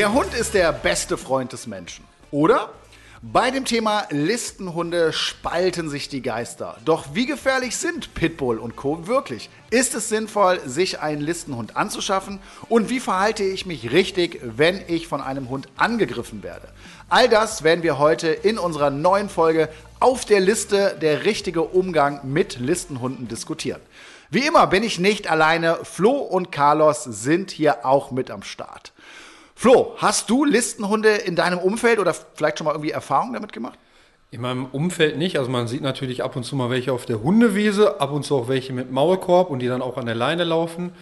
Der Hund ist der beste Freund des Menschen, oder? Bei dem Thema Listenhunde spalten sich die Geister. Doch wie gefährlich sind Pitbull und Co. wirklich? Ist es sinnvoll, sich einen Listenhund anzuschaffen? Und wie verhalte ich mich richtig, wenn ich von einem Hund angegriffen werde? All das werden wir heute in unserer neuen Folge auf der Liste der richtige Umgang mit Listenhunden diskutieren. Wie immer bin ich nicht alleine. Flo und Carlos sind hier auch mit am Start. Flo, hast du Listenhunde in deinem Umfeld oder vielleicht schon mal irgendwie Erfahrungen damit gemacht? In meinem Umfeld nicht. Also man sieht natürlich ab und zu mal welche auf der Hundewiese, ab und zu auch welche mit Maulkorb und die dann auch an der Leine laufen.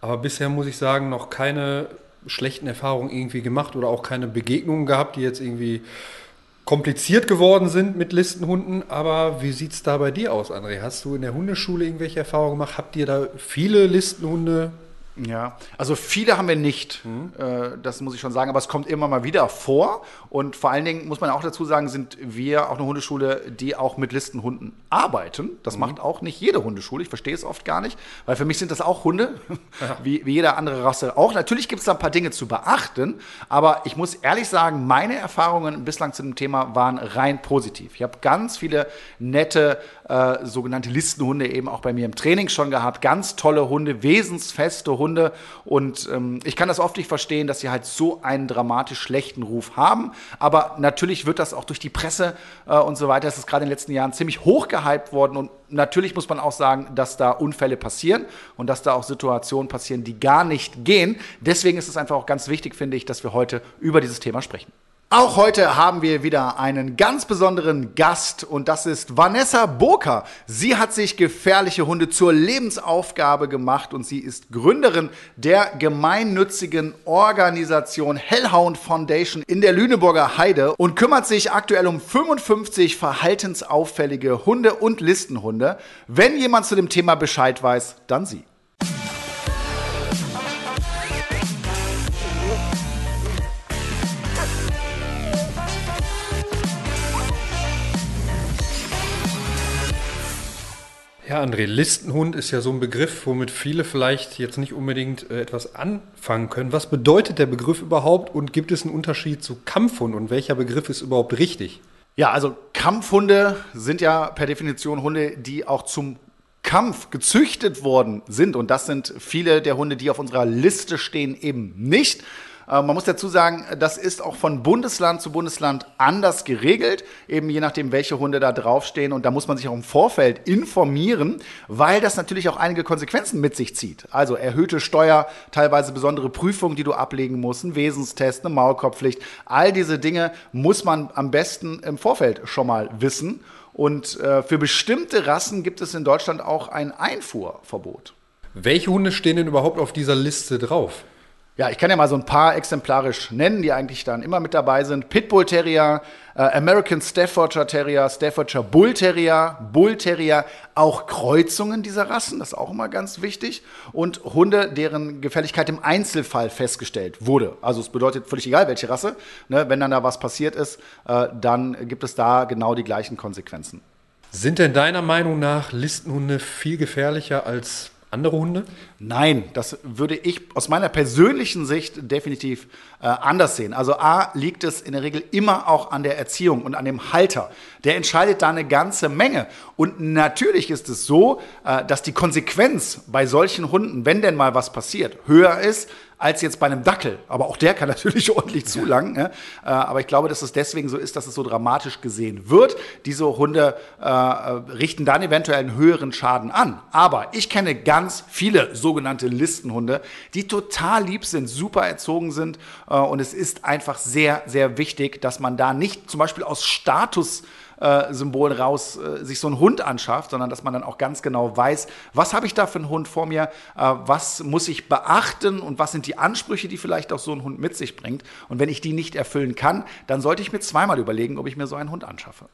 Aber bisher muss ich sagen, noch keine schlechten Erfahrungen irgendwie gemacht oder auch keine Begegnungen gehabt, die jetzt irgendwie kompliziert geworden sind mit Listenhunden. Aber wie sieht es da bei dir aus, André? Hast du in der Hundeschule irgendwelche Erfahrungen gemacht? Habt ihr da viele Listenhunde ja, also viele haben wir nicht, mhm. äh, das muss ich schon sagen, aber es kommt immer mal wieder vor. Und vor allen Dingen muss man auch dazu sagen, sind wir auch eine Hundeschule, die auch mit Listenhunden arbeiten. Das mhm. macht auch nicht jede Hundeschule, ich verstehe es oft gar nicht, weil für mich sind das auch Hunde, ja. wie, wie jede andere Rasse auch. Natürlich gibt es da ein paar Dinge zu beachten, aber ich muss ehrlich sagen, meine Erfahrungen bislang zu dem Thema waren rein positiv. Ich habe ganz viele nette äh, sogenannte Listenhunde eben auch bei mir im Training schon gehabt. Ganz tolle Hunde, wesensfeste Hunde. Und ähm, ich kann das oft nicht verstehen, dass sie halt so einen dramatisch schlechten Ruf haben. Aber natürlich wird das auch durch die Presse äh, und so weiter, das ist gerade in den letzten Jahren ziemlich hoch gehypt worden. Und natürlich muss man auch sagen, dass da Unfälle passieren und dass da auch Situationen passieren, die gar nicht gehen. Deswegen ist es einfach auch ganz wichtig, finde ich, dass wir heute über dieses Thema sprechen. Auch heute haben wir wieder einen ganz besonderen Gast und das ist Vanessa Boker. Sie hat sich gefährliche Hunde zur Lebensaufgabe gemacht und sie ist Gründerin der gemeinnützigen Organisation Hellhound Foundation in der Lüneburger Heide und kümmert sich aktuell um 55 verhaltensauffällige Hunde und Listenhunde. Wenn jemand zu dem Thema Bescheid weiß, dann sie. Ja, André, Listenhund ist ja so ein Begriff, womit viele vielleicht jetzt nicht unbedingt äh, etwas anfangen können. Was bedeutet der Begriff überhaupt und gibt es einen Unterschied zu Kampfhund und welcher Begriff ist überhaupt richtig? Ja, also Kampfhunde sind ja per Definition Hunde, die auch zum Kampf gezüchtet worden sind. Und das sind viele der Hunde, die auf unserer Liste stehen, eben nicht. Äh, man muss dazu sagen, das ist auch von Bundesland zu Bundesland anders geregelt, eben je nachdem, welche Hunde da draufstehen. Und da muss man sich auch im Vorfeld informieren, weil das natürlich auch einige Konsequenzen mit sich zieht. Also erhöhte Steuer, teilweise besondere Prüfungen, die du ablegen musst, ein Wesenstest, eine Maulkorbpflicht. All diese Dinge muss man am besten im Vorfeld schon mal wissen. Und äh, für bestimmte Rassen gibt es in Deutschland auch ein Einfuhrverbot. Welche Hunde stehen denn überhaupt auf dieser Liste drauf? Ja, ich kann ja mal so ein paar exemplarisch nennen, die eigentlich dann immer mit dabei sind. Pitbull Terrier, äh, American Staffordshire Terrier, Staffordshire Bull Terrier, Bull Terrier, auch Kreuzungen dieser Rassen, das ist auch immer ganz wichtig. Und Hunde, deren Gefälligkeit im Einzelfall festgestellt wurde. Also es bedeutet völlig egal, welche Rasse. Ne, wenn dann da was passiert ist, äh, dann gibt es da genau die gleichen Konsequenzen. Sind denn deiner Meinung nach Listenhunde viel gefährlicher als andere Hunde? Nein, das würde ich aus meiner persönlichen Sicht definitiv äh, anders sehen. Also A liegt es in der Regel immer auch an der Erziehung und an dem Halter. Der entscheidet da eine ganze Menge. Und natürlich ist es so, äh, dass die Konsequenz bei solchen Hunden, wenn denn mal was passiert, höher ist als jetzt bei einem Dackel. Aber auch der kann natürlich ordentlich zulangen. Ne? Äh, aber ich glaube, dass es deswegen so ist, dass es so dramatisch gesehen wird. Diese Hunde äh, richten dann eventuell einen höheren Schaden an. Aber ich kenne ganz viele sogenannte Listenhunde, die total lieb sind, super erzogen sind. Äh, und es ist einfach sehr, sehr wichtig, dass man da nicht zum Beispiel aus Status äh, Symbol raus äh, sich so einen Hund anschafft, sondern dass man dann auch ganz genau weiß, was habe ich da für einen Hund vor mir, äh, was muss ich beachten und was sind die Ansprüche, die vielleicht auch so ein Hund mit sich bringt. Und wenn ich die nicht erfüllen kann, dann sollte ich mir zweimal überlegen, ob ich mir so einen Hund anschaffe.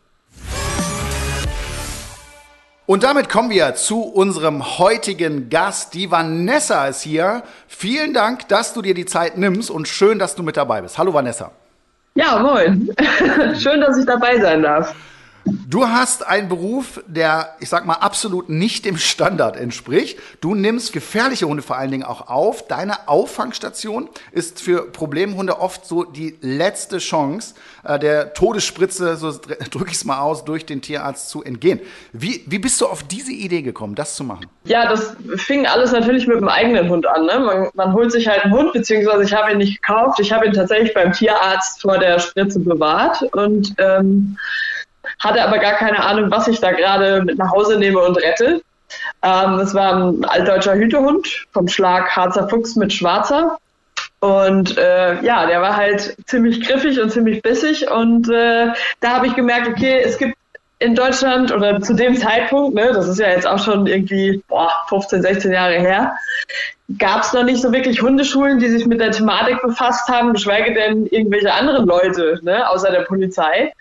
Und damit kommen wir zu unserem heutigen Gast. Die Vanessa ist hier. Vielen Dank, dass du dir die Zeit nimmst und schön, dass du mit dabei bist. Hallo Vanessa. Ja, moin. schön, dass ich dabei sein darf. Du hast einen Beruf, der, ich sag mal, absolut nicht dem Standard entspricht. Du nimmst gefährliche Hunde vor allen Dingen auch auf. Deine Auffangstation ist für Problemhunde oft so die letzte Chance, äh, der Todesspritze, so drücke ich es mal aus, durch den Tierarzt zu entgehen. Wie, wie bist du auf diese Idee gekommen, das zu machen? Ja, das fing alles natürlich mit dem eigenen Hund an. Ne? Man, man holt sich halt einen Hund, beziehungsweise ich habe ihn nicht gekauft. Ich habe ihn tatsächlich beim Tierarzt vor der Spritze bewahrt und ähm, hatte aber gar keine Ahnung, was ich da gerade mit nach Hause nehme und rette. Ähm, es war ein altdeutscher Hütehund vom Schlag Harzer Fuchs mit Schwarzer. Und äh, ja, der war halt ziemlich griffig und ziemlich bissig. Und äh, da habe ich gemerkt, okay, es gibt in Deutschland oder zu dem Zeitpunkt, ne, das ist ja jetzt auch schon irgendwie boah, 15, 16 Jahre her, gab es noch nicht so wirklich Hundeschulen, die sich mit der Thematik befasst haben, geschweige denn irgendwelche anderen Leute, ne, außer der Polizei.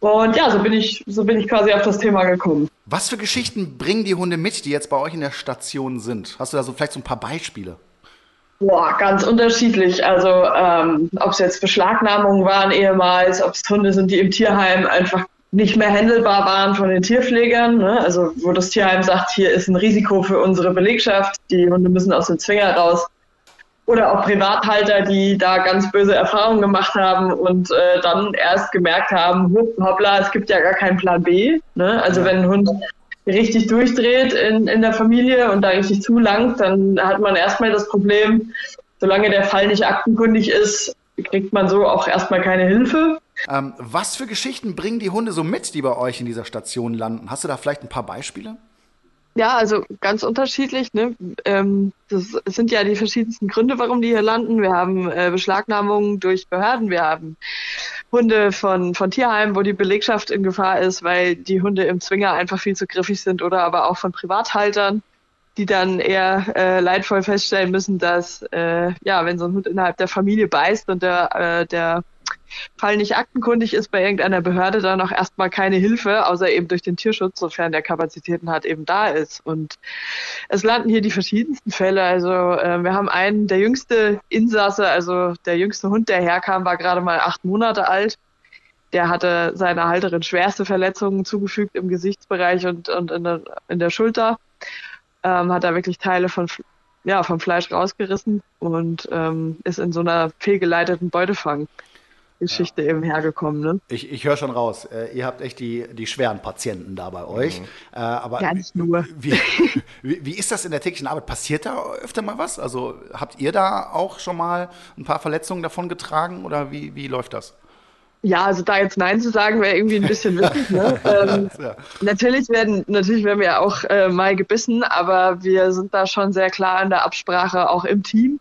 Und ja, so bin ich, so bin ich quasi auf das Thema gekommen. Was für Geschichten bringen die Hunde mit, die jetzt bei euch in der Station sind? Hast du da so vielleicht so ein paar Beispiele? Boah, ganz unterschiedlich. Also ähm, ob es jetzt Beschlagnahmungen waren ehemals, ob es Hunde sind, die im Tierheim einfach nicht mehr handelbar waren von den Tierpflegern. Ne? Also wo das Tierheim sagt, hier ist ein Risiko für unsere Belegschaft, die Hunde müssen aus dem Zwinger raus oder auch Privathalter, die da ganz böse Erfahrungen gemacht haben und äh, dann erst gemerkt haben, hoppla, es gibt ja gar keinen Plan B. Ne? Also wenn ein Hund richtig durchdreht in, in der Familie und da richtig zulangt, dann hat man erstmal das Problem, solange der Fall nicht aktenkundig ist, kriegt man so auch erstmal keine Hilfe. Ähm, was für Geschichten bringen die Hunde so mit, die bei euch in dieser Station landen? Hast du da vielleicht ein paar Beispiele? Ja, also ganz unterschiedlich. Ne? Ähm, das sind ja die verschiedensten Gründe, warum die hier landen. Wir haben äh, Beschlagnahmungen durch Behörden, wir haben Hunde von, von Tierheimen, wo die Belegschaft in Gefahr ist, weil die Hunde im Zwinger einfach viel zu griffig sind oder aber auch von Privathaltern, die dann eher äh, leidvoll feststellen müssen, dass äh, ja, wenn so ein Hund innerhalb der Familie beißt und der, äh, der Fall nicht aktenkundig ist bei irgendeiner Behörde, dann auch erstmal keine Hilfe, außer eben durch den Tierschutz, sofern der Kapazitäten hat, eben da ist. Und es landen hier die verschiedensten Fälle. Also äh, wir haben einen, der jüngste Insasse, also der jüngste Hund, der herkam, war gerade mal acht Monate alt. Der hatte seiner Halterin schwerste Verletzungen zugefügt im Gesichtsbereich und, und in, der, in der Schulter. Ähm, hat da wirklich Teile von ja, vom Fleisch rausgerissen und ähm, ist in so einer fehlgeleiteten Beutefang Geschichte ja. eben hergekommen. Ne? Ich, ich höre schon raus, äh, ihr habt echt die, die schweren Patienten da bei euch. Mhm. Äh, aber nicht nur. Wie, wie, wie, ist das in der täglichen Arbeit? Passiert da öfter mal was? Also habt ihr da auch schon mal ein paar Verletzungen davon getragen oder wie, wie läuft das? Ja, also da jetzt Nein zu sagen, wäre irgendwie ein bisschen witzig. Ne? ähm, ja. Natürlich werden, natürlich werden wir auch äh, mal gebissen, aber wir sind da schon sehr klar in der Absprache auch im Team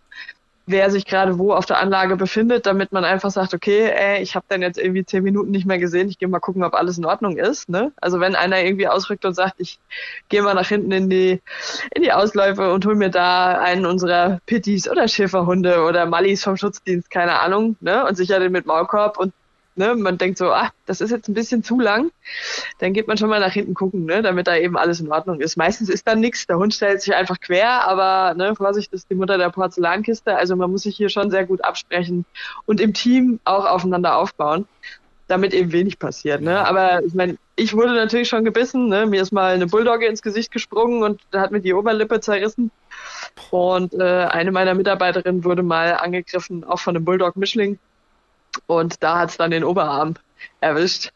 wer sich gerade wo auf der Anlage befindet, damit man einfach sagt, okay, ey, ich habe dann jetzt irgendwie zehn Minuten nicht mehr gesehen, ich gehe mal gucken, ob alles in Ordnung ist. Ne? Also wenn einer irgendwie ausrückt und sagt, ich gehe mal nach hinten in die in die Ausläufe und hol mir da einen unserer Pitties oder Schäferhunde oder Mallis vom Schutzdienst, keine Ahnung, ne? und sicher den mit Maulkorb und ne, man denkt so, ah, das ist jetzt ein bisschen zu lang, dann geht man schon mal nach hinten gucken, ne, damit da eben alles in Ordnung ist. Meistens ist da nichts, der Hund stellt sich einfach quer, aber ne, Vorsicht, das ist die Mutter der Porzellankiste, also man muss sich hier schon sehr gut absprechen und im Team auch aufeinander aufbauen, damit eben wenig passiert. Ne? Aber ich meine, ich wurde natürlich schon gebissen, ne? mir ist mal eine Bulldogge ins Gesicht gesprungen und hat mir die Oberlippe zerrissen. Und äh, eine meiner Mitarbeiterinnen wurde mal angegriffen, auch von einem Bulldog-Mischling. Und da hat es dann den Oberarm erwischt.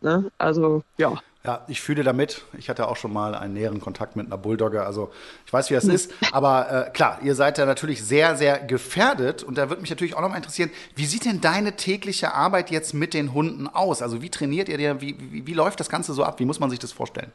Ne? Also, ja. Ja, ich fühle damit. Ich hatte auch schon mal einen näheren Kontakt mit einer Bulldogge. Also ich weiß, wie das ist. Aber äh, klar, ihr seid ja natürlich sehr, sehr gefährdet. Und da würde mich natürlich auch noch mal interessieren, wie sieht denn deine tägliche Arbeit jetzt mit den Hunden aus? Also wie trainiert ihr dir? Wie, wie, wie läuft das Ganze so ab? Wie muss man sich das vorstellen?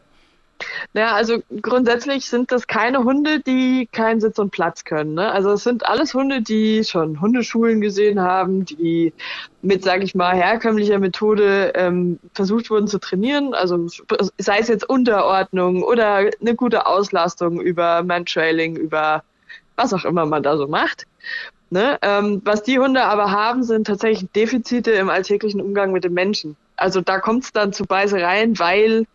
Naja, also grundsätzlich sind das keine Hunde, die keinen Sitz und Platz können. Ne? Also es sind alles Hunde, die schon Hundeschulen gesehen haben, die mit, sage ich mal, herkömmlicher Methode ähm, versucht wurden zu trainieren. Also sei es jetzt Unterordnung oder eine gute Auslastung über Mantrailing, über was auch immer man da so macht. Ne? Ähm, was die Hunde aber haben, sind tatsächlich Defizite im alltäglichen Umgang mit den Menschen. Also da kommt es dann zu Beißereien, weil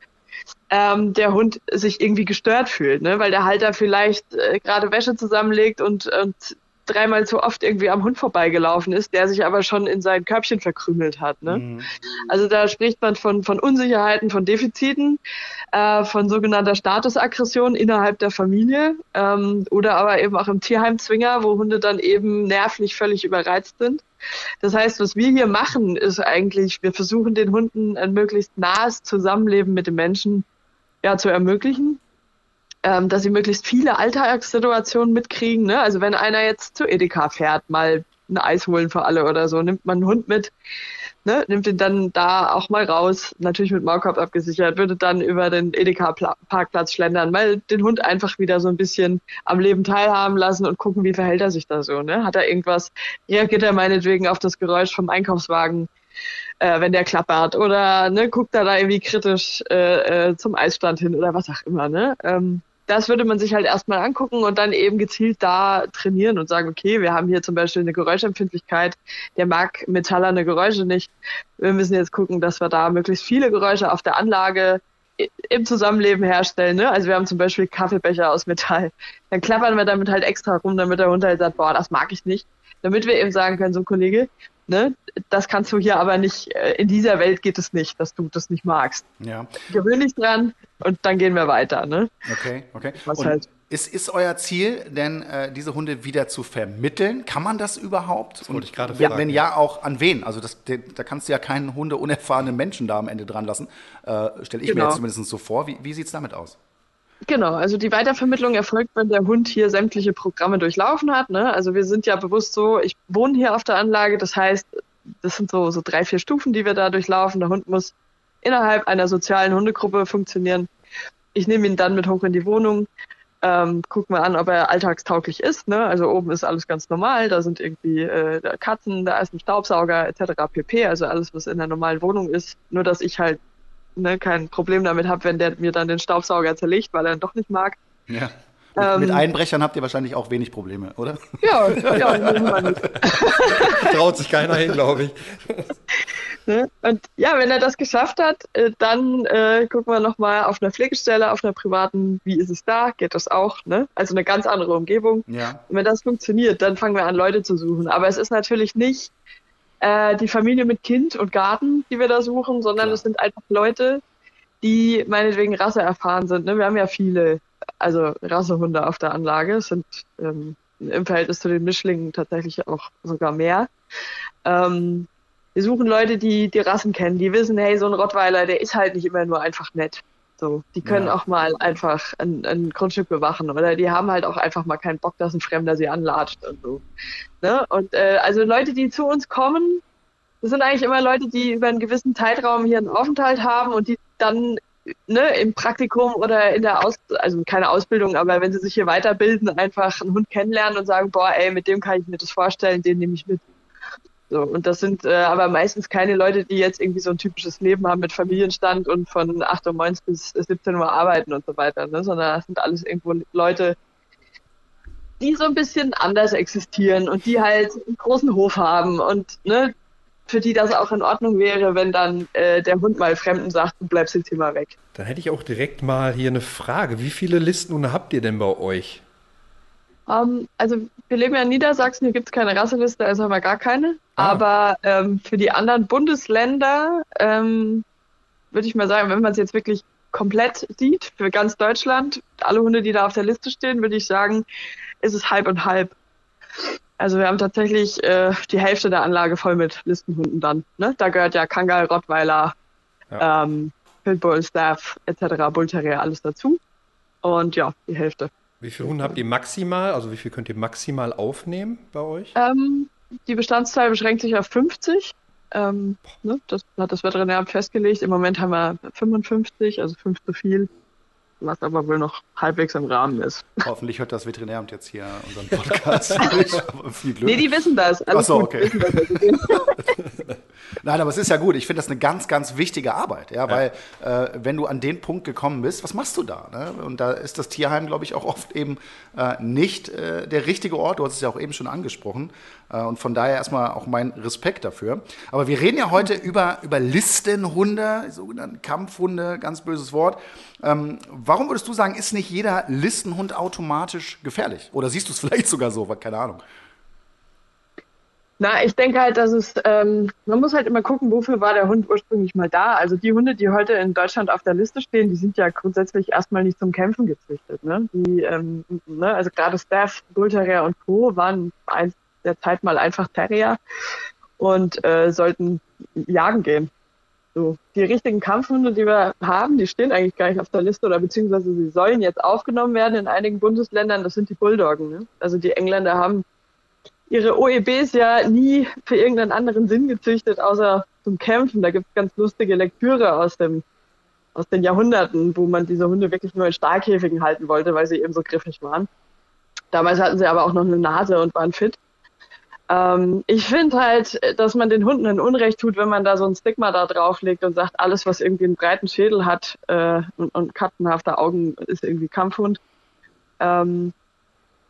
ähm, der Hund sich irgendwie gestört fühlt, ne? weil der Halter vielleicht äh, gerade Wäsche zusammenlegt und, und dreimal zu oft irgendwie am Hund vorbeigelaufen ist, der sich aber schon in sein Körbchen verkrümelt hat. Ne? Mhm. Also da spricht man von, von Unsicherheiten, von Defiziten, äh, von sogenannter Statusaggression innerhalb der Familie ähm, oder aber eben auch im Tierheimzwinger, wo Hunde dann eben nervlich völlig überreizt sind. Das heißt, was wir hier machen, ist eigentlich, wir versuchen den Hunden ein möglichst nahes Zusammenleben mit den Menschen ja, zu ermöglichen ähm, dass sie möglichst viele Alltagssituationen mitkriegen. Ne? Also wenn einer jetzt zu Edeka fährt, mal ein Eis holen für alle oder so, nimmt man einen Hund mit, ne? nimmt ihn dann da auch mal raus, natürlich mit Maulkorb abgesichert, würde dann über den Edeka-Parkplatz schlendern, mal den Hund einfach wieder so ein bisschen am Leben teilhaben lassen und gucken, wie verhält er sich da so. Ne? Hat er irgendwas, reagiert er meinetwegen auf das Geräusch vom Einkaufswagen, äh, wenn der klappert oder ne, guckt er da irgendwie kritisch äh, äh, zum Eisstand hin oder was auch immer. Ne? Ähm, das würde man sich halt erstmal angucken und dann eben gezielt da trainieren und sagen, okay, wir haben hier zum Beispiel eine Geräuschempfindlichkeit, der mag metallerne Geräusche nicht. Wir müssen jetzt gucken, dass wir da möglichst viele Geräusche auf der Anlage im Zusammenleben herstellen. Ne? Also wir haben zum Beispiel Kaffeebecher aus Metall. Dann klappern wir damit halt extra rum, damit der Hund halt sagt, boah, das mag ich nicht. Damit wir eben sagen können, so Kollege, Ne? Das kannst du hier aber nicht, äh, in dieser Welt geht es nicht, dass du das nicht magst. Ja. Gewöhn dich dran und dann gehen wir weiter. Ne? Okay, okay. Was und halt ist, ist euer Ziel denn, äh, diese Hunde wieder zu vermitteln? Kann man das überhaupt? Das wollte ich gerade fragen. Wenn ja, auch an wen? Also das, da kannst du ja keinen Hunde unerfahrenen Menschen da am Ende dran lassen. Äh, Stelle ich genau. mir jetzt zumindest so vor. Wie, wie sieht es damit aus? Genau, also die Weitervermittlung erfolgt, wenn der Hund hier sämtliche Programme durchlaufen hat. Ne? Also wir sind ja bewusst so, ich wohne hier auf der Anlage, das heißt, das sind so, so drei, vier Stufen, die wir da durchlaufen. Der Hund muss innerhalb einer sozialen Hundegruppe funktionieren. Ich nehme ihn dann mit hoch in die Wohnung, ähm, guck mal an, ob er alltagstauglich ist. Ne? Also oben ist alles ganz normal, da sind irgendwie äh, Katzen, da ist ein Staubsauger etc. pp. Also alles, was in der normalen Wohnung ist. Nur dass ich halt ne, kein Problem damit habe, wenn der mir dann den Staubsauger zerlegt, weil er ihn doch nicht mag. Ja. Mit, ähm, mit Einbrechern habt ihr wahrscheinlich auch wenig Probleme, oder? Ja, ja, nicht. Traut sich keiner hin, glaube ich. Ne? Und ja, wenn er das geschafft hat, äh, dann äh, gucken wir nochmal auf einer Pflegestelle, auf einer privaten, wie ist es da? Geht das auch? Ne? Also eine ganz andere Umgebung. Ja. Und wenn das funktioniert, dann fangen wir an, Leute zu suchen. Aber es ist natürlich nicht äh, die Familie mit Kind und Garten, die wir da suchen, sondern es sind einfach Leute, die meinetwegen Rasse erfahren sind. Ne? Wir haben ja viele, also Rassehunde auf der Anlage, es sind ähm, im Verhältnis zu den Mischlingen tatsächlich auch sogar mehr. Ähm, wir suchen Leute, die die Rassen kennen, die wissen, hey, so ein Rottweiler, der ist halt nicht immer nur einfach nett. So, die können ja. auch mal einfach ein, ein, Grundstück bewachen oder die haben halt auch einfach mal keinen Bock, dass ein Fremder sie anlatscht und so. Ne? Und äh, also Leute, die zu uns kommen, das sind eigentlich immer Leute, die über einen gewissen Zeitraum hier einen Aufenthalt haben und die dann ne, im Praktikum oder in der Aus also keine Ausbildung, aber wenn sie sich hier weiterbilden, einfach einen Hund kennenlernen und sagen, boah, ey, mit dem kann ich mir das vorstellen, den nehme ich mit. So, und das sind äh, aber meistens keine Leute, die jetzt irgendwie so ein typisches Leben haben mit Familienstand und von 8 Uhr morgens bis 17 Uhr arbeiten und so weiter, ne? sondern das sind alles irgendwo Leute, die so ein bisschen anders existieren und die halt einen großen Hof haben und ne, für die das auch in Ordnung wäre, wenn dann äh, der Hund mal Fremden sagt, du bleibst jetzt hier mal weg. Dann hätte ich auch direkt mal hier eine Frage. Wie viele Listenhunde habt ihr denn bei euch? Um, ähm, also wir leben ja in Niedersachsen, hier gibt es keine Rasseliste, also haben wir gar keine. Ah. Aber ähm, für die anderen Bundesländer ähm, würde ich mal sagen, wenn man es jetzt wirklich komplett sieht, für ganz Deutschland, alle Hunde, die da auf der Liste stehen, würde ich sagen, ist es halb und halb. Also wir haben tatsächlich äh, die Hälfte der Anlage voll mit Listenhunden dann. Ne? Da gehört ja Kangal, Rottweiler, ja. ähm, Pitbull, Staff etc., Bullterrier, alles dazu. Und ja, die Hälfte. Wie viele Hunde habt ihr maximal? Also wie viel könnt ihr maximal aufnehmen bei euch? Ähm, die Bestandszahl beschränkt sich auf 50. Ähm, ne, das hat das Veterinäramt festgelegt. Im Moment haben wir 55, also fünf zu viel was aber wohl noch halbwegs im Rahmen ist. Hoffentlich hört das Veterinäramt jetzt hier unseren Podcast Viel Glück. Nee, die wissen das. Alles Ach so, okay. Nein, aber es ist ja gut. Ich finde das eine ganz, ganz wichtige Arbeit, ja, ja. weil äh, wenn du an den Punkt gekommen bist, was machst du da? Ne? Und da ist das Tierheim, glaube ich, auch oft eben äh, nicht äh, der richtige Ort. Du hast es ja auch eben schon angesprochen. Äh, und von daher erstmal auch mein Respekt dafür. Aber wir reden ja heute über, über Listenhunde, sogenannten Kampfhunde, ganz böses Wort. Ähm, warum würdest du sagen, ist nicht jeder Listenhund automatisch gefährlich? Oder siehst du es vielleicht sogar so? Keine Ahnung. Na, ich denke halt, dass es, ähm, man muss halt immer gucken, wofür war der Hund ursprünglich mal da. Also die Hunde, die heute in Deutschland auf der Liste stehen, die sind ja grundsätzlich erstmal nicht zum Kämpfen gezüchtet. Ne? Die, ähm, ne, also gerade Staff, Bull und Co. waren eins der Zeit mal einfach Terrier und äh, sollten jagen gehen. So, die richtigen Kampfhunde, die wir haben, die stehen eigentlich gar nicht auf der Liste oder beziehungsweise sie sollen jetzt aufgenommen werden in einigen Bundesländern. Das sind die Bulldoggen. Ne? Also die Engländer haben ihre OEBs ja nie für irgendeinen anderen Sinn gezüchtet, außer zum Kämpfen. Da gibt es ganz lustige Lektüre aus dem aus den Jahrhunderten, wo man diese Hunde wirklich nur in Stahlkäfigen halten wollte, weil sie eben so griffig waren. Damals hatten sie aber auch noch eine Nase und waren fit. Ähm, ich finde halt, dass man den Hunden ein Unrecht tut, wenn man da so ein Stigma da drauflegt und sagt, alles, was irgendwie einen breiten Schädel hat äh, und, und kattenhafte Augen, ist irgendwie Kampfhund. Ähm,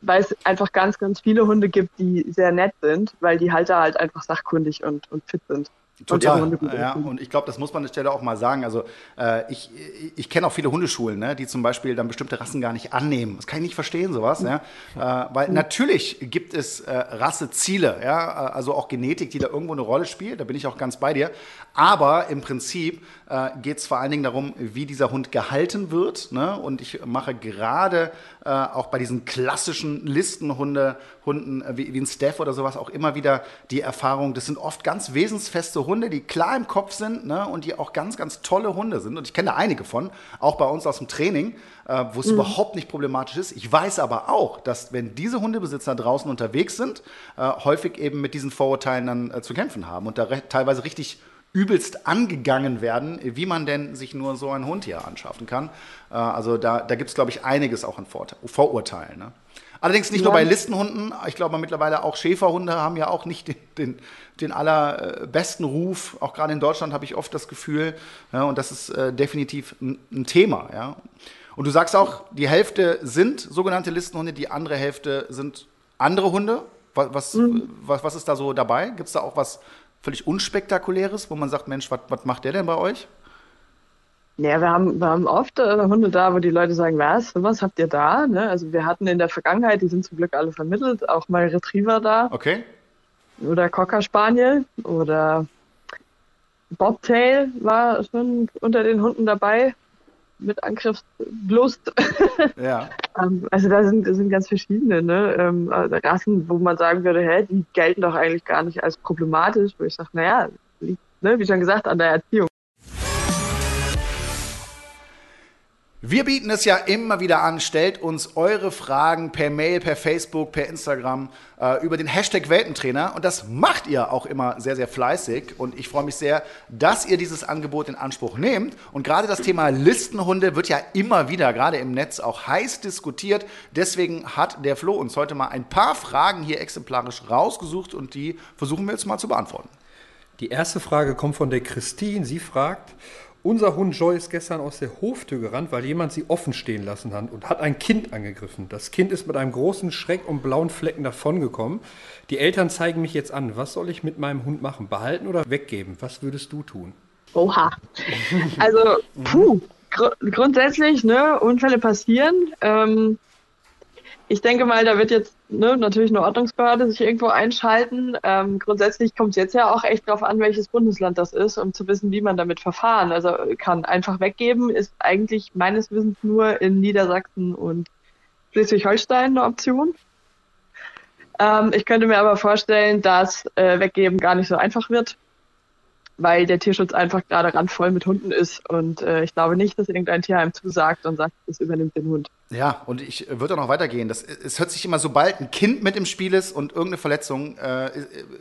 weil es einfach ganz, ganz viele Hunde gibt, die sehr nett sind, weil die Halter halt einfach sachkundig und, und fit sind. Total. Und ja, und ich glaube, das muss man an der Stelle auch mal sagen. Also äh, ich, ich kenne auch viele Hundeschulen, ne, die zum Beispiel dann bestimmte Rassen gar nicht annehmen. Das kann ich nicht verstehen, sowas. Ja? Äh, weil natürlich gibt es äh, Rasseziele, ja, also auch Genetik, die da irgendwo eine Rolle spielt. Da bin ich auch ganz bei dir. Aber im Prinzip äh, geht es vor allen Dingen darum, wie dieser Hund gehalten wird. Ne? Und ich mache gerade äh, auch bei diesen klassischen Listenhunde, Hunden äh, wie, wie ein Steph oder sowas auch immer wieder die Erfahrung, das sind oft ganz wesensfeste Hunde, die klar im Kopf sind ne? und die auch ganz, ganz tolle Hunde sind. Und ich kenne da einige von, auch bei uns aus dem Training, äh, wo es mhm. überhaupt nicht problematisch ist. Ich weiß aber auch, dass wenn diese Hundebesitzer draußen unterwegs sind, äh, häufig eben mit diesen Vorurteilen dann zu kämpfen haben und da teilweise richtig übelst angegangen werden, wie man denn sich nur so einen Hund hier anschaffen kann. Äh, also da, da gibt es, glaube ich, einiges auch an Vorurteilen. Ne? Allerdings nicht ja. nur bei Listenhunden, ich glaube mittlerweile auch Schäferhunde haben ja auch nicht den, den, den allerbesten Ruf. Auch gerade in Deutschland habe ich oft das Gefühl, ja, und das ist äh, definitiv ein, ein Thema. Ja. Und du sagst auch, die Hälfte sind sogenannte Listenhunde, die andere Hälfte sind andere Hunde. Was, was, mhm. was, was ist da so dabei? Gibt es da auch was völlig unspektakuläres, wo man sagt, Mensch, was macht der denn bei euch? Ja, wir haben, wir haben oft äh, Hunde da, wo die Leute sagen, was, was habt ihr da? Ne? Also wir hatten in der Vergangenheit, die sind zum Glück alle vermittelt, auch mal Retriever da. Okay. Oder Cocker Spaniel oder Bobtail war schon unter den Hunden dabei mit Angriffslust. Ja. Ähm, also da sind, sind ganz verschiedene ne? Ähm, also Rassen, wo man sagen würde, hä, die gelten doch eigentlich gar nicht als problematisch, wo ich sage, naja, liegt, ne, wie schon gesagt, an der Erziehung. Wir bieten es ja immer wieder an, stellt uns eure Fragen per Mail, per Facebook, per Instagram äh, über den Hashtag Weltentrainer. Und das macht ihr auch immer sehr, sehr fleißig. Und ich freue mich sehr, dass ihr dieses Angebot in Anspruch nehmt. Und gerade das Thema Listenhunde wird ja immer wieder, gerade im Netz, auch heiß diskutiert. Deswegen hat der Flo uns heute mal ein paar Fragen hier exemplarisch rausgesucht und die versuchen wir jetzt mal zu beantworten. Die erste Frage kommt von der Christine. Sie fragt, unser Hund Joy ist gestern aus der Hoftür gerannt, weil jemand sie offen stehen lassen hat und hat ein Kind angegriffen. Das Kind ist mit einem großen Schreck und blauen Flecken davongekommen. Die Eltern zeigen mich jetzt an. Was soll ich mit meinem Hund machen? Behalten oder weggeben? Was würdest du tun? Oha. Also, puh. Gr grundsätzlich, ne, Unfälle passieren. Ähm, ich denke mal, da wird jetzt ne, natürlich eine Ordnungsbehörde sich irgendwo einschalten. Ähm, grundsätzlich kommt es jetzt ja auch echt darauf an, welches Bundesland das ist, um zu wissen, wie man damit verfahren. Also kann einfach weggeben, ist eigentlich meines Wissens nur in Niedersachsen und Schleswig-Holstein eine Option. Ähm, ich könnte mir aber vorstellen, dass äh, Weggeben gar nicht so einfach wird weil der Tierschutz einfach gerade randvoll mit Hunden ist. Und äh, ich glaube nicht, dass irgendein Tierheim zusagt und sagt, es übernimmt den Hund. Ja, und ich würde auch noch weitergehen. Das, es hört sich immer, sobald ein Kind mit im Spiel ist und irgendeine Verletzung, äh,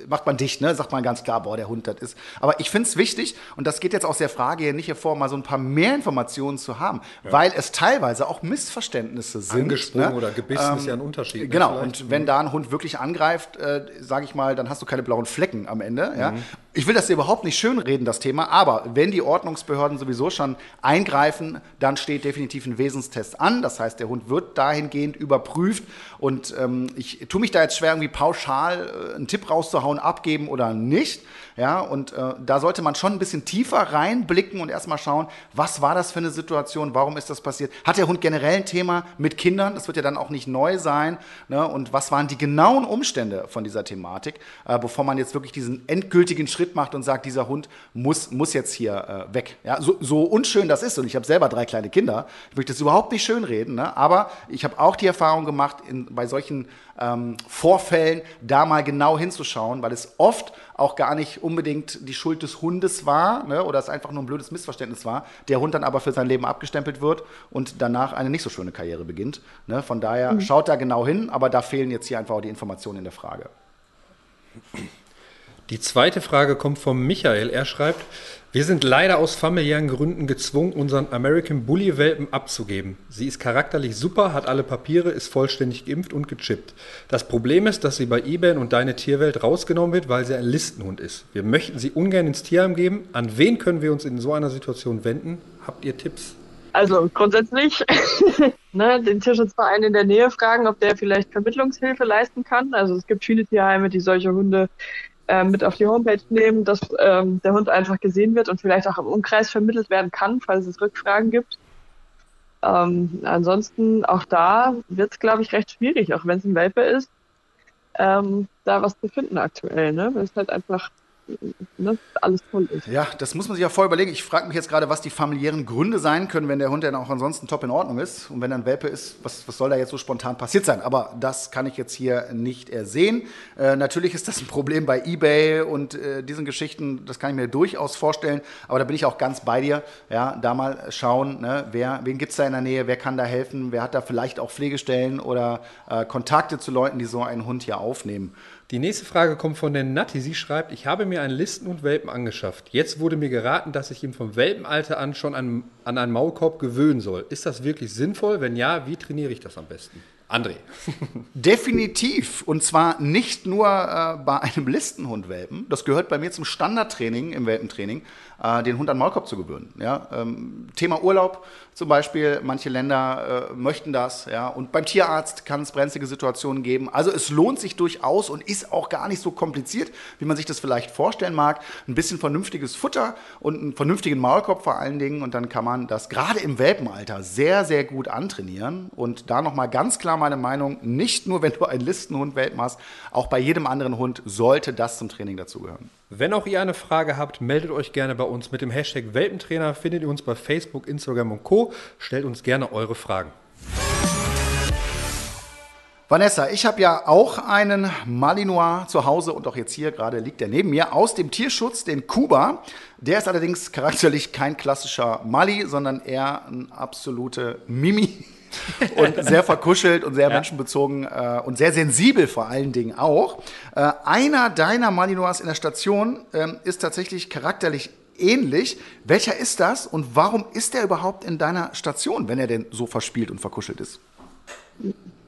macht man dicht, ne? sagt man ganz klar, boah, der Hund das ist. Aber ich finde es wichtig, und das geht jetzt aus der Frage hier nicht hervor, mal so ein paar mehr Informationen zu haben, ja. weil es teilweise auch Missverständnisse sind. Angesprungen ne? oder gebissen ähm, ist ja ein Unterschied. Ne, genau, und wenn da ein Hund wirklich angreift, äh, sage ich mal, dann hast du keine blauen Flecken am Ende. Mhm. Ja? Ich will das dir überhaupt nicht schönreden, das Thema, aber wenn die Ordnungsbehörden sowieso schon eingreifen, dann steht definitiv ein Wesenstest an. Das heißt, heißt, der Hund wird dahingehend überprüft und ähm, ich tue mich da jetzt schwer, irgendwie pauschal äh, einen Tipp rauszuhauen, abgeben oder nicht. Ja, und äh, da sollte man schon ein bisschen tiefer reinblicken und erstmal schauen, was war das für eine Situation, warum ist das passiert? Hat der Hund generell ein Thema mit Kindern? Das wird ja dann auch nicht neu sein. Ne? Und was waren die genauen Umstände von dieser Thematik, äh, bevor man jetzt wirklich diesen endgültigen Schritt macht und sagt, dieser Hund muss, muss jetzt hier äh, weg. Ja, so, so unschön das ist, und ich habe selber drei kleine Kinder, ich möchte das überhaupt nicht schön reden, ne? aber ich habe auch die Erfahrung gemacht, in, bei solchen ähm, Vorfällen da mal genau hinzuschauen, weil es oft auch gar nicht unbedingt die Schuld des Hundes war ne, oder es einfach nur ein blödes Missverständnis war, der Hund dann aber für sein Leben abgestempelt wird und danach eine nicht so schöne Karriere beginnt. Ne. Von daher mhm. schaut da genau hin, aber da fehlen jetzt hier einfach auch die Informationen in der Frage. Die zweite Frage kommt von Michael. Er schreibt, wir sind leider aus familiären Gründen gezwungen, unseren American Bully Welpen abzugeben. Sie ist charakterlich super, hat alle Papiere, ist vollständig geimpft und gechippt. Das Problem ist, dass sie bei eBay und Deine Tierwelt rausgenommen wird, weil sie ein Listenhund ist. Wir möchten sie ungern ins Tierheim geben. An wen können wir uns in so einer Situation wenden? Habt ihr Tipps? Also grundsätzlich ne, den Tierschutzverein in der Nähe fragen, ob der vielleicht Vermittlungshilfe leisten kann. Also es gibt viele Tierheime, die solche Hunde äh, mit auf die Homepage nehmen, dass ähm, der Hund einfach gesehen wird und vielleicht auch im Umkreis vermittelt werden kann, falls es Rückfragen gibt. Ähm, ansonsten auch da wird es, glaube ich, recht schwierig, auch wenn es ein Welpe ist, ähm, da was zu finden aktuell. Ne? Das ist halt einfach ne, alles toll ist. Ja, das muss man sich ja voll überlegen. Ich frage mich jetzt gerade, was die familiären Gründe sein können, wenn der Hund dann auch ansonsten top in Ordnung ist. Und wenn er ein Welpe ist, was, was soll da jetzt so spontan passiert sein? Aber das kann ich jetzt hier nicht ersehen. Äh, natürlich ist das ein Problem bei Ebay und äh, diesen Geschichten, das kann ich mir durchaus vorstellen. Aber da bin ich auch ganz bei dir. Ja, da mal schauen, ne, wer, wen gibt es da in der Nähe, wer kann da helfen, wer hat da vielleicht auch Pflegestellen oder äh, Kontakte zu Leuten, die so einen Hund hier aufnehmen. Die nächste Frage kommt von der Natti. Sie schreibt, ich habe mir einen Listen und Welpen angeschafft. Jetzt wurde mir geraten, dass ich ihn vom Welpenalter an schon an, an einen Maulkorb gewöhnen soll. Ist das wirklich sinnvoll? Wenn ja, wie trainiere ich das am besten? André. Definitiv. Und zwar nicht nur äh, bei einem Listenhund-Welpen. Das gehört bei mir zum Standardtraining im Welpentraining, äh, den Hund an Maulkorb zu gewöhnen. Ja? Ähm, Thema Urlaub zum Beispiel. Manche Länder äh, möchten das. Ja? Und beim Tierarzt kann es brenzlige Situationen geben. Also es lohnt sich durchaus und ist auch gar nicht so kompliziert, wie man sich das vielleicht vorstellen mag. Ein bisschen vernünftiges Futter und einen vernünftigen Maulkorb vor allen Dingen. Und dann kann man das gerade im Welpenalter sehr, sehr gut antrainieren. Und da nochmal ganz klar meine Meinung, nicht nur wenn du einen Listenhund Welpen hast, auch bei jedem anderen Hund sollte das zum Training dazugehören. Wenn auch ihr eine Frage habt, meldet euch gerne bei uns mit dem Hashtag Welpentrainer. Findet ihr uns bei Facebook, Instagram und Co. Stellt uns gerne eure Fragen. Vanessa, ich habe ja auch einen Malinois zu Hause und auch jetzt hier gerade liegt er neben mir aus dem Tierschutz, den Kuba. Der ist allerdings charakterlich kein klassischer Mali, sondern eher ein absolute Mimi und sehr verkuschelt und sehr ja. menschenbezogen äh, und sehr sensibel vor allen Dingen auch. Äh, einer deiner Malinois in der Station äh, ist tatsächlich charakterlich ähnlich. Welcher ist das und warum ist er überhaupt in deiner Station, wenn er denn so verspielt und verkuschelt ist?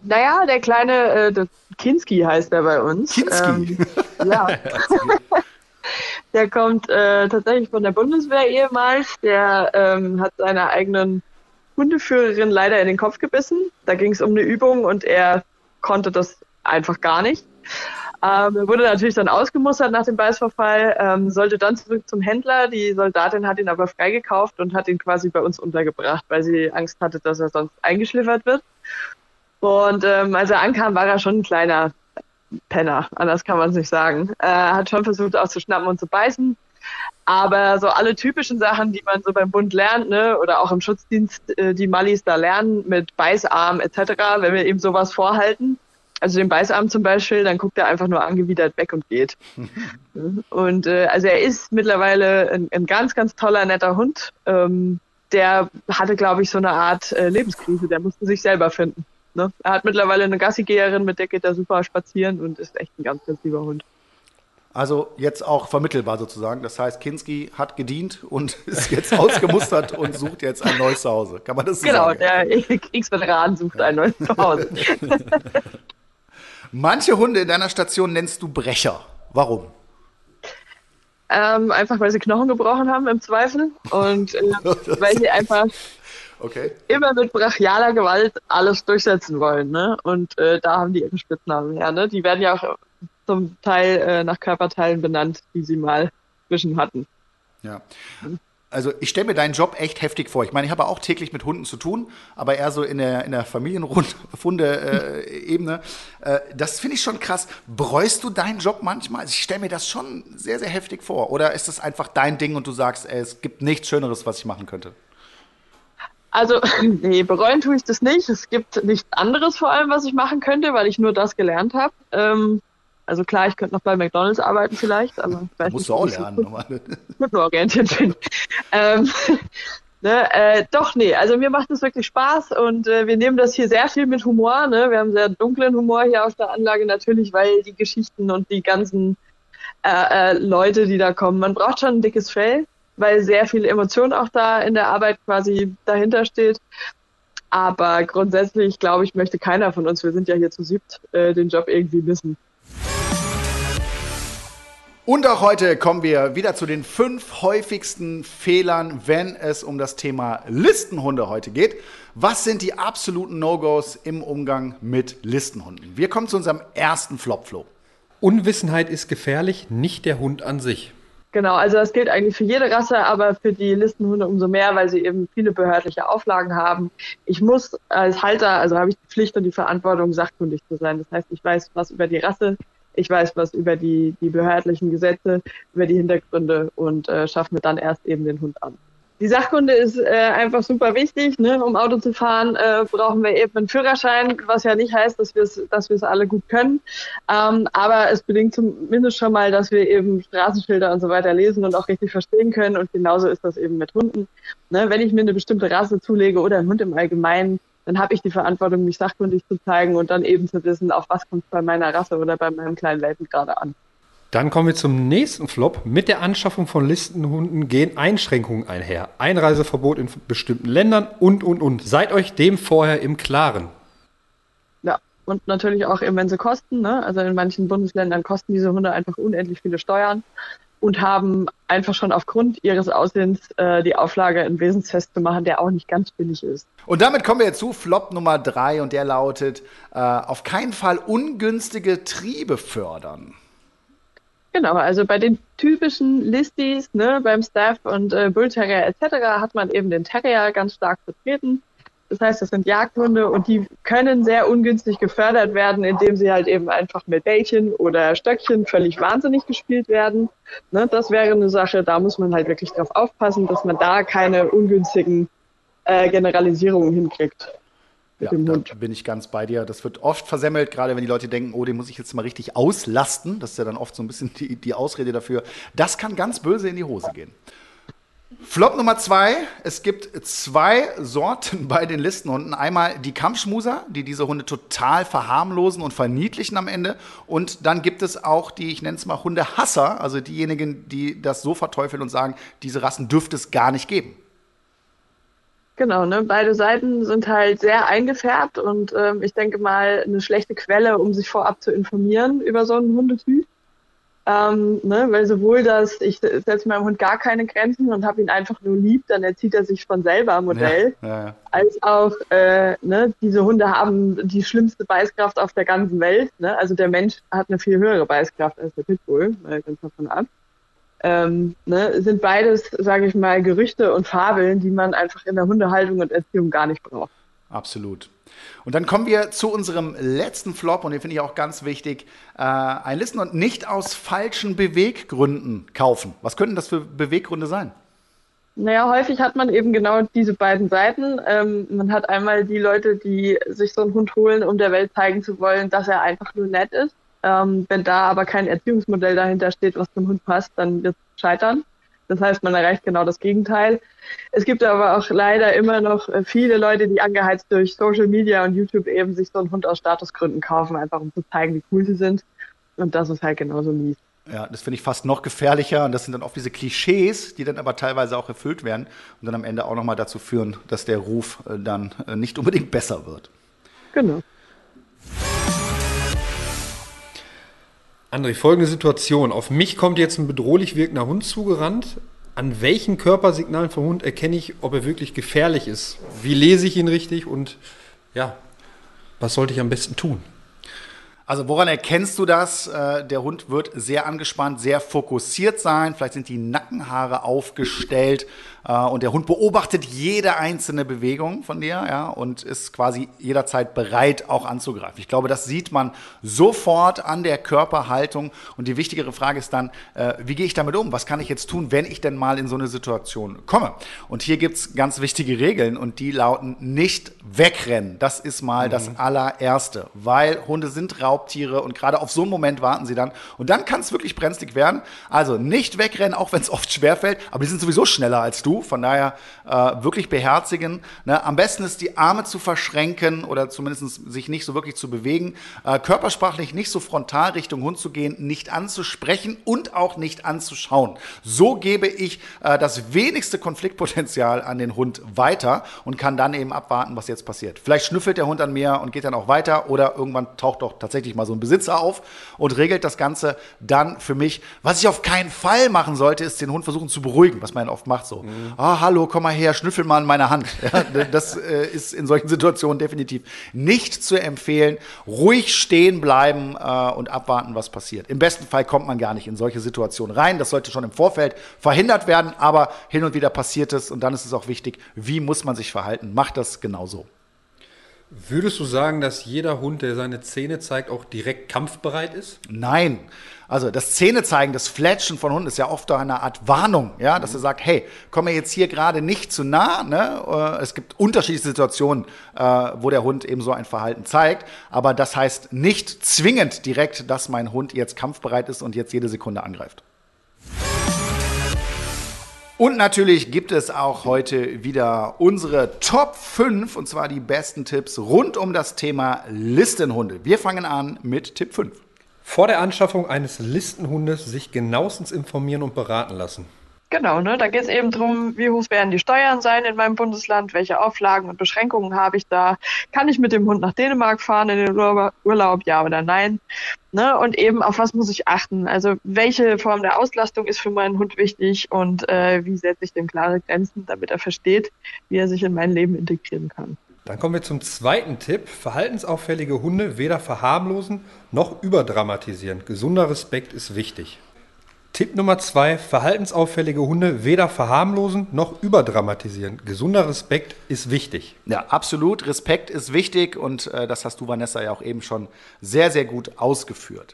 Naja, der kleine äh, Kinski heißt er bei uns. Kinski? Ähm, ja. der kommt äh, tatsächlich von der Bundeswehr ehemals. Der ähm, hat seine eigenen Hundeführerin leider in den Kopf gebissen. Da ging es um eine Übung und er konnte das einfach gar nicht. Ähm, er wurde natürlich dann ausgemustert nach dem Beißverfall, ähm, sollte dann zurück zum Händler. Die Soldatin hat ihn aber freigekauft und hat ihn quasi bei uns untergebracht, weil sie Angst hatte, dass er sonst eingeschliffert wird. Und ähm, als er ankam, war er schon ein kleiner Penner, anders kann man es nicht sagen. Er hat schon versucht auszuschnappen und zu beißen. Aber so alle typischen Sachen, die man so beim Bund lernt, ne, oder auch im Schutzdienst, äh, die Mallis da lernen, mit Beißarm etc., wenn wir ihm sowas vorhalten, also den Beißarm zum Beispiel, dann guckt er einfach nur angewidert weg und geht. und äh, also er ist mittlerweile ein, ein, ganz, ganz toller, netter Hund. Ähm, der hatte, glaube ich, so eine Art äh, Lebenskrise, der musste sich selber finden. Ne? Er hat mittlerweile eine Gassigeherin, mit der geht er super spazieren und ist echt ein ganz, ganz lieber Hund. Also jetzt auch vermittelbar sozusagen. Das heißt, Kinski hat gedient und ist jetzt ausgemustert und sucht jetzt ein neues Zuhause. Kann man das so genau, sagen? Genau, der Kriegsveteran sucht ein neues Zuhause. Manche Hunde in deiner Station nennst du Brecher. Warum? Ähm, einfach weil sie Knochen gebrochen haben im Zweifel und äh, weil sie einfach okay. immer mit brachialer Gewalt alles durchsetzen wollen. Ne? Und äh, da haben die ihre Spitznamen her. Ne? Die werden ja auch zum Teil äh, nach Körperteilen benannt, die sie mal zwischen hatten. Ja. Also ich stelle mir deinen Job echt heftig vor. Ich meine, ich habe auch täglich mit Hunden zu tun, aber eher so in der, in der Familienfunde-Ebene. Äh, äh, das finde ich schon krass. Bereust du deinen Job manchmal? Also ich stelle mir das schon sehr, sehr heftig vor. Oder ist das einfach dein Ding und du sagst, ey, es gibt nichts Schöneres, was ich machen könnte? Also, nee, bereuen tue ich das nicht. Es gibt nichts anderes vor allem, was ich machen könnte, weil ich nur das gelernt habe. Ähm, also klar, ich könnte noch bei McDonalds arbeiten vielleicht, aber ich weiß musst nicht, du auch lernen. Ich gut orientiert bin. ähm, ne, äh, doch, nee, also mir macht es wirklich Spaß und äh, wir nehmen das hier sehr viel mit Humor. Ne? Wir haben sehr dunklen Humor hier auf der Anlage natürlich, weil die Geschichten und die ganzen äh, äh, Leute, die da kommen, man braucht schon ein dickes Fell, weil sehr viel Emotion auch da in der Arbeit quasi dahinter steht. Aber grundsätzlich, glaube ich, möchte keiner von uns, wir sind ja hier zu siebt, äh, den Job irgendwie missen. Und auch heute kommen wir wieder zu den fünf häufigsten Fehlern, wenn es um das Thema Listenhunde heute geht. Was sind die absoluten No-Gos im Umgang mit Listenhunden? Wir kommen zu unserem ersten Flop-Flow. Unwissenheit ist gefährlich, nicht der Hund an sich. Genau, also das gilt eigentlich für jede Rasse, aber für die Listenhunde umso mehr, weil sie eben viele behördliche Auflagen haben. Ich muss als Halter, also habe ich die Pflicht und die Verantwortung, sachkundig zu sein. Das heißt, ich weiß was über die Rasse, ich weiß was über die, die behördlichen Gesetze, über die Hintergründe und äh, schaffe mir dann erst eben den Hund an. Die Sachkunde ist äh, einfach super wichtig. Ne? Um Auto zu fahren, äh, brauchen wir eben einen Führerschein, was ja nicht heißt, dass wir es dass wir's alle gut können. Ähm, aber es bedingt zumindest schon mal, dass wir eben Straßenschilder und so weiter lesen und auch richtig verstehen können. Und genauso ist das eben mit Hunden. Ne? Wenn ich mir eine bestimmte Rasse zulege oder einen Hund im Allgemeinen, dann habe ich die Verantwortung, mich sachkundig zu zeigen und dann eben zu wissen, auf was kommt es bei meiner Rasse oder bei meinem kleinen Welpen gerade an. Dann kommen wir zum nächsten Flop. Mit der Anschaffung von Listenhunden gehen Einschränkungen einher. Einreiseverbot in bestimmten Ländern und, und, und. Seid euch dem vorher im Klaren. Ja, und natürlich auch immense Kosten. Ne? Also in manchen Bundesländern kosten diese Hunde einfach unendlich viele Steuern und haben einfach schon aufgrund ihres Aussehens äh, die Auflage, einen Wesenstest zu machen, der auch nicht ganz billig ist. Und damit kommen wir jetzt zu Flop Nummer drei und der lautet, äh, auf keinen Fall ungünstige Triebe fördern. Genau, also bei den typischen Listies, ne, beim Staff und äh, Bull Terrier etc. hat man eben den Terrier ganz stark vertreten. Das heißt, das sind Jagdhunde und die können sehr ungünstig gefördert werden, indem sie halt eben einfach mit Bällchen oder Stöckchen völlig wahnsinnig gespielt werden. Ne, das wäre eine Sache, da muss man halt wirklich drauf aufpassen, dass man da keine ungünstigen äh, Generalisierungen hinkriegt. Ja, da bin ich ganz bei dir. Das wird oft versemmelt, gerade wenn die Leute denken, oh, den muss ich jetzt mal richtig auslasten. Das ist ja dann oft so ein bisschen die, die Ausrede dafür. Das kann ganz böse in die Hose gehen. Flop Nummer zwei. Es gibt zwei Sorten bei den Listenhunden. Einmal die Kampfschmuser, die diese Hunde total verharmlosen und verniedlichen am Ende. Und dann gibt es auch die, ich nenne es mal Hundehasser, also diejenigen, die das so verteufeln und sagen, diese Rassen dürfte es gar nicht geben. Genau, ne? beide Seiten sind halt sehr eingefärbt und ähm, ich denke mal eine schlechte Quelle, um sich vorab zu informieren über so einen Hundetyp. Ähm, ne, weil sowohl das, ich setze meinem Hund gar keine Grenzen und habe ihn einfach nur lieb, dann erzieht er sich von selber Modell, ja, ja, ja. als auch äh, ne, diese Hunde haben die schlimmste Beißkraft auf der ganzen Welt. Ne? Also der Mensch hat eine viel höhere Beißkraft als der Pitbull, äh, ganz davon ab. Ähm, ne, sind beides, sage ich mal, Gerüchte und Fabeln, die man einfach in der Hundehaltung und Erziehung gar nicht braucht. Absolut. Und dann kommen wir zu unserem letzten Flop und den finde ich auch ganz wichtig. Äh, ein Listen und nicht aus falschen Beweggründen kaufen. Was könnten das für Beweggründe sein? Naja, häufig hat man eben genau diese beiden Seiten. Ähm, man hat einmal die Leute, die sich so einen Hund holen, um der Welt zeigen zu wollen, dass er einfach nur nett ist. Ähm, wenn da aber kein Erziehungsmodell dahinter steht, was zum Hund passt, dann wird es scheitern. Das heißt, man erreicht genau das Gegenteil. Es gibt aber auch leider immer noch äh, viele Leute, die angeheizt durch Social Media und YouTube eben sich so einen Hund aus Statusgründen kaufen, einfach um zu zeigen, wie cool sie sind. Und das ist halt genauso mies. Ja, das finde ich fast noch gefährlicher. Und das sind dann oft diese Klischees, die dann aber teilweise auch erfüllt werden und dann am Ende auch nochmal dazu führen, dass der Ruf äh, dann äh, nicht unbedingt besser wird. Genau. André, folgende Situation. Auf mich kommt jetzt ein bedrohlich wirkender Hund zugerannt. An welchen Körpersignalen vom Hund erkenne ich, ob er wirklich gefährlich ist? Wie lese ich ihn richtig und ja, was sollte ich am besten tun? Also woran erkennst du das? Äh, der Hund wird sehr angespannt, sehr fokussiert sein. Vielleicht sind die Nackenhaare aufgestellt. Äh, und der Hund beobachtet jede einzelne Bewegung von dir ja, und ist quasi jederzeit bereit, auch anzugreifen. Ich glaube, das sieht man sofort an der Körperhaltung. Und die wichtigere Frage ist dann, äh, wie gehe ich damit um? Was kann ich jetzt tun, wenn ich denn mal in so eine Situation komme? Und hier gibt es ganz wichtige Regeln und die lauten nicht wegrennen. Das ist mal mhm. das allererste, weil Hunde sind Raubtiere und gerade auf so einen Moment warten sie dann. Und dann kann es wirklich brenzlig werden. Also nicht wegrennen, auch wenn es oft schwerfällt, aber die sind sowieso schneller als du. Von daher äh, wirklich beherzigen. Ne? Am besten ist, die Arme zu verschränken oder zumindest sich nicht so wirklich zu bewegen. Äh, körpersprachlich nicht so frontal Richtung Hund zu gehen, nicht anzusprechen und auch nicht anzuschauen. So gebe ich äh, das wenigste Konfliktpotenzial an den Hund weiter und kann dann eben abwarten, was jetzt passiert. Vielleicht schnüffelt der Hund an mir und geht dann auch weiter oder irgendwann taucht doch tatsächlich mal so ein Besitzer auf und regelt das Ganze dann für mich. Was ich auf keinen Fall machen sollte, ist den Hund versuchen zu beruhigen, was man oft macht so. Mhm ah, hallo, komm mal her, schnüffel mal in meine Hand. Ja, das äh, ist in solchen Situationen definitiv nicht zu empfehlen. Ruhig stehen bleiben äh, und abwarten, was passiert. Im besten Fall kommt man gar nicht in solche Situationen rein. Das sollte schon im Vorfeld verhindert werden, aber hin und wieder passiert es und dann ist es auch wichtig, wie muss man sich verhalten. Macht das genauso. Würdest du sagen, dass jeder Hund, der seine Zähne zeigt, auch direkt kampfbereit ist? Nein. Also das Zähnezeigen, das Fletschen von Hunden ist ja oft auch eine Art Warnung, ja, dass er sagt, hey, komm mir jetzt hier gerade nicht zu nah. Ne? Äh, es gibt unterschiedliche Situationen, äh, wo der Hund eben so ein Verhalten zeigt, aber das heißt nicht zwingend direkt, dass mein Hund jetzt kampfbereit ist und jetzt jede Sekunde angreift. Und natürlich gibt es auch heute wieder unsere Top 5 und zwar die besten Tipps rund um das Thema Listenhunde. Wir fangen an mit Tipp 5. Vor der Anschaffung eines Listenhundes sich genauestens informieren und beraten lassen. Genau, ne? da geht es eben darum, wie hoch werden die Steuern sein in meinem Bundesland, welche Auflagen und Beschränkungen habe ich da, kann ich mit dem Hund nach Dänemark fahren in den Urlaub, ja oder nein, ne? und eben auf was muss ich achten, also welche Form der Auslastung ist für meinen Hund wichtig und äh, wie setze ich dem klare Grenzen, damit er versteht, wie er sich in mein Leben integrieren kann. Dann kommen wir zum zweiten Tipp. Verhaltensauffällige Hunde weder verharmlosen noch überdramatisieren. Gesunder Respekt ist wichtig. Tipp Nummer zwei, verhaltensauffällige Hunde weder verharmlosen noch überdramatisieren. Gesunder Respekt ist wichtig. Ja, absolut. Respekt ist wichtig und äh, das hast du, Vanessa, ja auch eben schon sehr, sehr gut ausgeführt.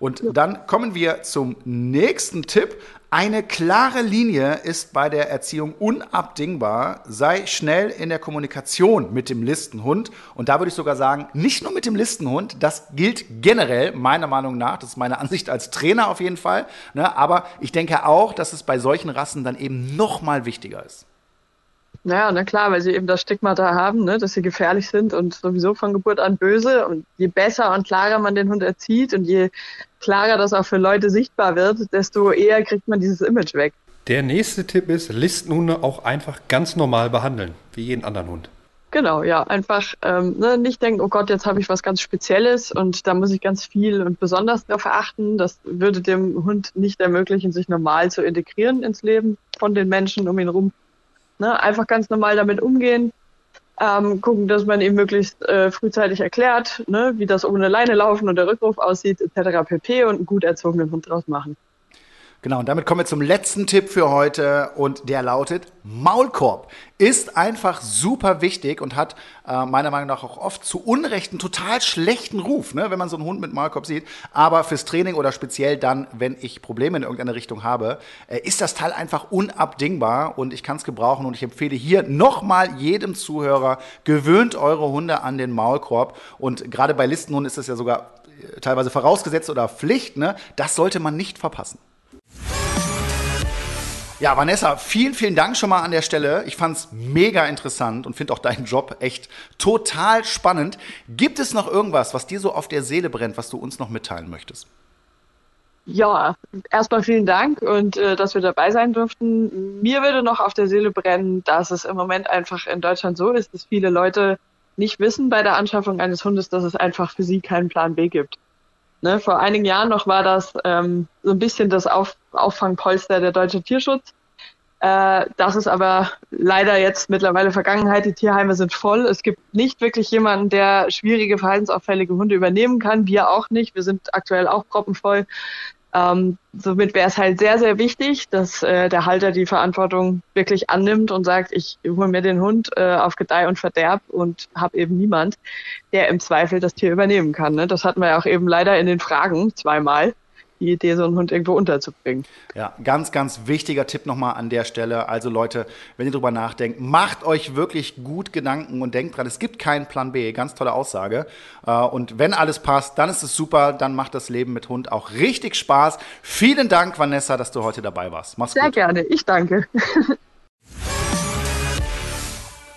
Und dann kommen wir zum nächsten Tipp. Eine klare Linie ist bei der Erziehung unabdingbar. Sei schnell in der Kommunikation mit dem Listenhund. Und da würde ich sogar sagen, nicht nur mit dem Listenhund, das gilt generell, meiner Meinung nach. Das ist meine Ansicht als Trainer auf jeden Fall. Ne? Aber ich denke auch, dass es bei solchen Rassen dann eben noch mal wichtiger ist. Naja, na klar, weil sie eben das Stigmata haben, ne, dass sie gefährlich sind und sowieso von Geburt an böse. Und je besser und klarer man den Hund erzieht und je klarer das auch für Leute sichtbar wird, desto eher kriegt man dieses Image weg. Der nächste Tipp ist, Listenhunde auch einfach ganz normal behandeln, wie jeden anderen Hund. Genau, ja, einfach ähm, ne, nicht denken, oh Gott, jetzt habe ich was ganz Spezielles und da muss ich ganz viel und besonders darauf achten. Das würde dem Hund nicht ermöglichen, sich normal zu integrieren ins Leben von den Menschen um ihn herum. Ne? Einfach ganz normal damit umgehen, ähm, gucken, dass man ihm möglichst äh, frühzeitig erklärt, ne, wie das ohne Leine laufen und der Rückruf aussieht, etc. pp. und einen gut erzogenen Hund draus machen. Genau, und damit kommen wir zum letzten Tipp für heute und der lautet Maulkorb. Ist einfach super wichtig und hat äh, meiner Meinung nach auch oft zu Unrecht einen total schlechten Ruf, ne, wenn man so einen Hund mit Maulkorb sieht. Aber fürs Training oder speziell dann, wenn ich Probleme in irgendeine Richtung habe, äh, ist das Teil einfach unabdingbar und ich kann es gebrauchen und ich empfehle hier nochmal jedem Zuhörer, gewöhnt eure Hunde an den Maulkorb und gerade bei Listenhunden ist das ja sogar äh, teilweise vorausgesetzt oder Pflicht, ne? das sollte man nicht verpassen. Ja, Vanessa, vielen, vielen Dank schon mal an der Stelle. Ich fand es mega interessant und finde auch deinen Job echt total spannend. Gibt es noch irgendwas, was dir so auf der Seele brennt, was du uns noch mitteilen möchtest? Ja, erstmal vielen Dank und äh, dass wir dabei sein durften. Mir würde noch auf der Seele brennen, dass es im Moment einfach in Deutschland so ist, dass viele Leute nicht wissen bei der Anschaffung eines Hundes, dass es einfach für sie keinen Plan B gibt. Ne, vor einigen Jahren noch war das ähm, so ein bisschen das Auf Auffangpolster der deutsche Tierschutz. Äh, das ist aber leider jetzt mittlerweile Vergangenheit. Die Tierheime sind voll. Es gibt nicht wirklich jemanden, der schwierige, verhaltensauffällige Hunde übernehmen kann. Wir auch nicht. Wir sind aktuell auch proppenvoll. Ähm, somit wäre es halt sehr, sehr wichtig, dass äh, der Halter die Verantwortung wirklich annimmt und sagt, ich hole mir den Hund äh, auf Gedeih und Verderb und habe eben niemand, der im Zweifel das Tier übernehmen kann. Ne? Das hatten wir ja auch eben leider in den Fragen zweimal die Idee, so einen Hund irgendwo unterzubringen. Ja, ganz, ganz wichtiger Tipp nochmal an der Stelle. Also Leute, wenn ihr drüber nachdenkt, macht euch wirklich gut Gedanken und denkt dran, es gibt keinen Plan B. Ganz tolle Aussage. Äh, und wenn alles passt, dann ist es super. Dann macht das Leben mit Hund auch richtig Spaß. Vielen Dank, Vanessa, dass du heute dabei warst. Mach's Sehr gut. Sehr gerne. Ich danke.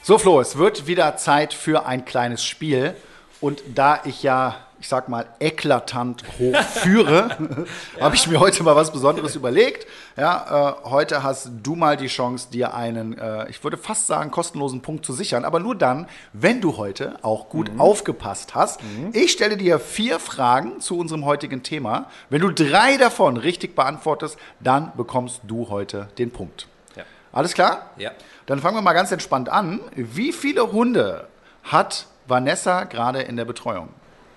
So, Flo, es wird wieder Zeit für ein kleines Spiel. Und da ich ja ich sag mal, eklatant hoch führe, ja. habe ich mir heute mal was Besonderes überlegt. Ja, äh, heute hast du mal die Chance, dir einen, äh, ich würde fast sagen, kostenlosen Punkt zu sichern, aber nur dann, wenn du heute auch gut mhm. aufgepasst hast. Mhm. Ich stelle dir vier Fragen zu unserem heutigen Thema. Wenn du drei davon richtig beantwortest, dann bekommst du heute den Punkt. Ja. Alles klar? Ja. Dann fangen wir mal ganz entspannt an. Wie viele Hunde hat Vanessa gerade in der Betreuung?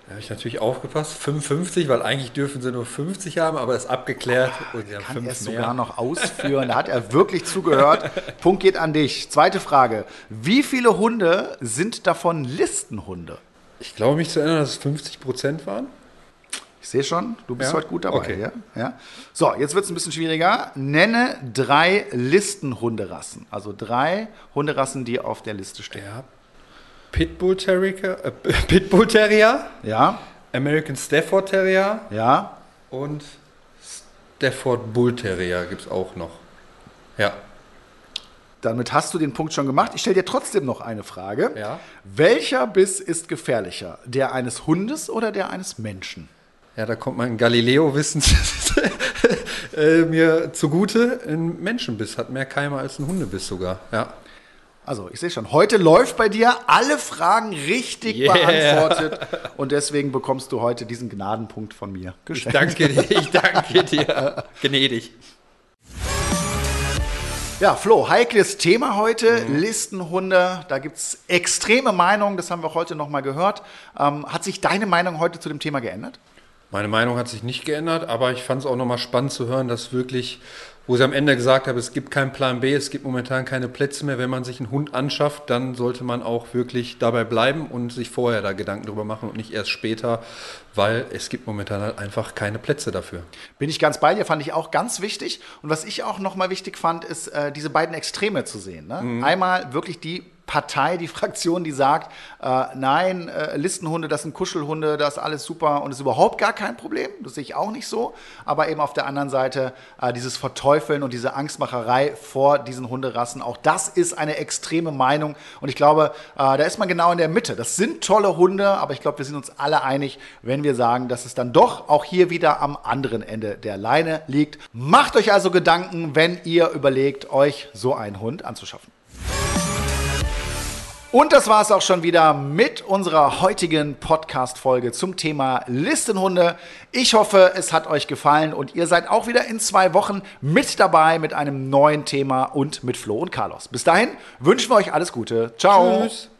Da habe ich natürlich aufgepasst. 55, weil eigentlich dürfen sie nur 50 haben, aber ist abgeklärt. Oh, und kann er es sogar noch ausführen. Da hat er wirklich zugehört. Punkt geht an dich. Zweite Frage. Wie viele Hunde sind davon Listenhunde? Ich glaube mich zu erinnern, dass es 50 Prozent waren. Ich sehe schon, du bist ja? heute gut dabei. Okay. Ja? ja? So, jetzt wird es ein bisschen schwieriger. Nenne drei Listenhunderassen. Also drei Hunderassen, die auf der Liste stehen. Ja, Pitbull Terrier, äh, Pitbull Terrier. Ja. American Stafford Terrier. Ja. Und Stafford Bull Terrier gibt es auch noch. Ja. Damit hast du den Punkt schon gemacht. Ich stelle dir trotzdem noch eine Frage. Ja. Welcher Biss ist gefährlicher? Der eines Hundes oder der eines Menschen? Ja, da kommt mein Galileo-Wissen äh, mir zugute. Ein Menschenbiss hat mehr Keime als ein Hundebiss sogar. Ja. Also, ich sehe schon, heute läuft bei dir alle Fragen richtig yeah. beantwortet und deswegen bekommst du heute diesen Gnadenpunkt von mir. Geschenkt. Ich danke dir, ich danke dir. Gnädig. Ja, Flo, heikles Thema heute, mhm. Listenhunde. Da gibt es extreme Meinungen, das haben wir heute nochmal gehört. Ähm, hat sich deine Meinung heute zu dem Thema geändert? Meine Meinung hat sich nicht geändert, aber ich fand es auch nochmal spannend zu hören, dass wirklich wo sie am Ende gesagt haben, es gibt keinen Plan B, es gibt momentan keine Plätze mehr. Wenn man sich einen Hund anschafft, dann sollte man auch wirklich dabei bleiben und sich vorher da Gedanken drüber machen und nicht erst später, weil es gibt momentan halt einfach keine Plätze dafür. Bin ich ganz bei dir, fand ich auch ganz wichtig. Und was ich auch nochmal wichtig fand, ist äh, diese beiden Extreme zu sehen. Ne? Mhm. Einmal wirklich die Partei, die Fraktion, die sagt, äh, nein, äh, Listenhunde, das sind Kuschelhunde, das ist alles super und ist überhaupt gar kein Problem. Das sehe ich auch nicht so. Aber eben auf der anderen Seite äh, dieses Verteufeln und diese Angstmacherei vor diesen Hunderassen, auch das ist eine extreme Meinung. Und ich glaube, äh, da ist man genau in der Mitte. Das sind tolle Hunde, aber ich glaube, wir sind uns alle einig, wenn wir sagen, dass es dann doch auch hier wieder am anderen Ende der Leine liegt. Macht euch also Gedanken, wenn ihr überlegt, euch so einen Hund anzuschaffen. Und das war es auch schon wieder mit unserer heutigen Podcast-Folge zum Thema Listenhunde. Ich hoffe, es hat euch gefallen und ihr seid auch wieder in zwei Wochen mit dabei mit einem neuen Thema und mit Flo und Carlos. Bis dahin wünschen wir euch alles Gute. Ciao. Tschüss.